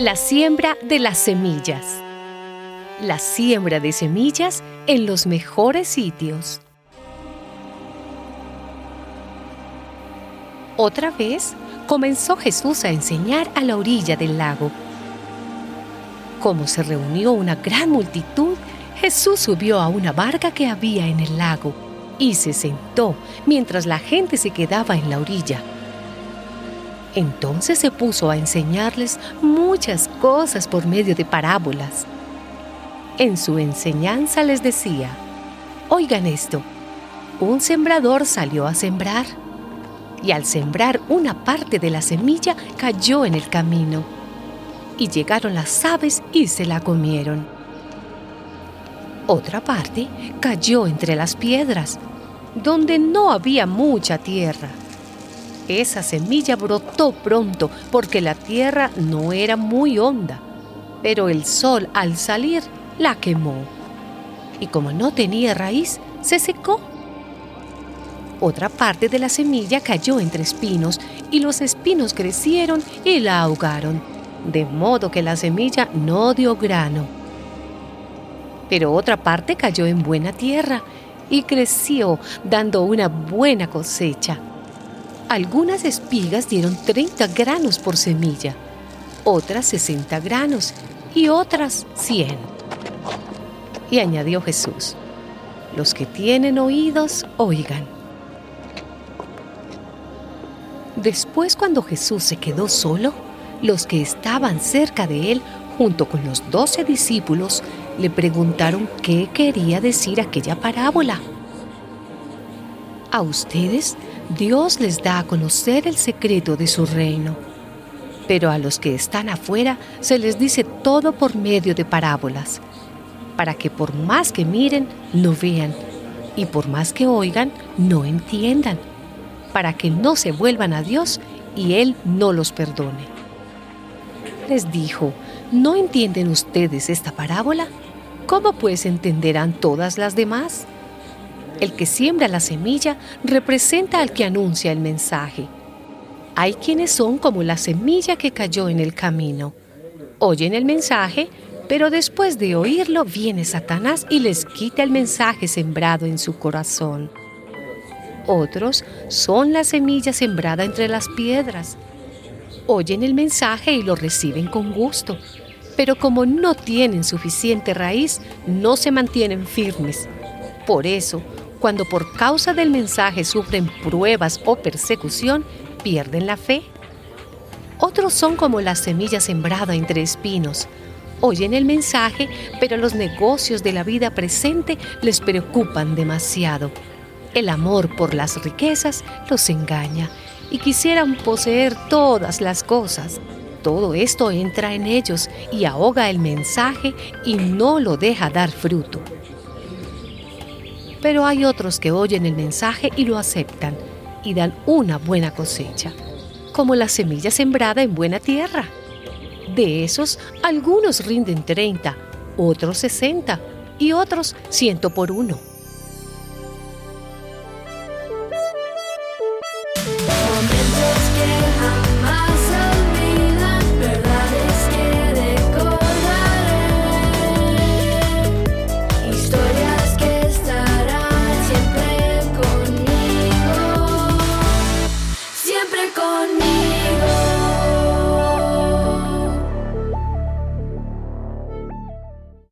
La siembra de las semillas. La siembra de semillas en los mejores sitios. Otra vez comenzó Jesús a enseñar a la orilla del lago. Como se reunió una gran multitud, Jesús subió a una barca que había en el lago y se sentó mientras la gente se quedaba en la orilla. Entonces se puso a enseñarles muchas cosas por medio de parábolas. En su enseñanza les decía, oigan esto, un sembrador salió a sembrar y al sembrar una parte de la semilla cayó en el camino y llegaron las aves y se la comieron. Otra parte cayó entre las piedras, donde no había mucha tierra esa semilla brotó pronto porque la tierra no era muy honda, pero el sol al salir la quemó. Y como no tenía raíz, se secó. Otra parte de la semilla cayó entre espinos y los espinos crecieron y la ahogaron, de modo que la semilla no dio grano. Pero otra parte cayó en buena tierra y creció dando una buena cosecha algunas espigas dieron 30 granos por semilla, otras 60 granos y otras 100. Y añadió Jesús, los que tienen oídos, oigan. Después cuando Jesús se quedó solo, los que estaban cerca de él, junto con los doce discípulos, le preguntaron qué quería decir aquella parábola. A ustedes Dios les da a conocer el secreto de su reino. Pero a los que están afuera se les dice todo por medio de parábolas, para que por más que miren, no vean, y por más que oigan, no entiendan, para que no se vuelvan a Dios y Él no los perdone. Les dijo, ¿no entienden ustedes esta parábola? ¿Cómo pues entenderán todas las demás? El que siembra la semilla representa al que anuncia el mensaje. Hay quienes son como la semilla que cayó en el camino. Oyen el mensaje, pero después de oírlo viene Satanás y les quita el mensaje sembrado en su corazón. Otros son la semilla sembrada entre las piedras. Oyen el mensaje y lo reciben con gusto, pero como no tienen suficiente raíz, no se mantienen firmes. Por eso, cuando por causa del mensaje sufren pruebas o persecución, pierden la fe. Otros son como la semilla sembrada entre espinos. Oyen el mensaje, pero los negocios de la vida presente les preocupan demasiado. El amor por las riquezas los engaña y quisieran poseer todas las cosas. Todo esto entra en ellos y ahoga el mensaje y no lo deja dar fruto pero hay otros que oyen el mensaje y lo aceptan y dan una buena cosecha, como la semilla sembrada en buena tierra. De esos, algunos rinden 30, otros 60 y otros 100 por uno.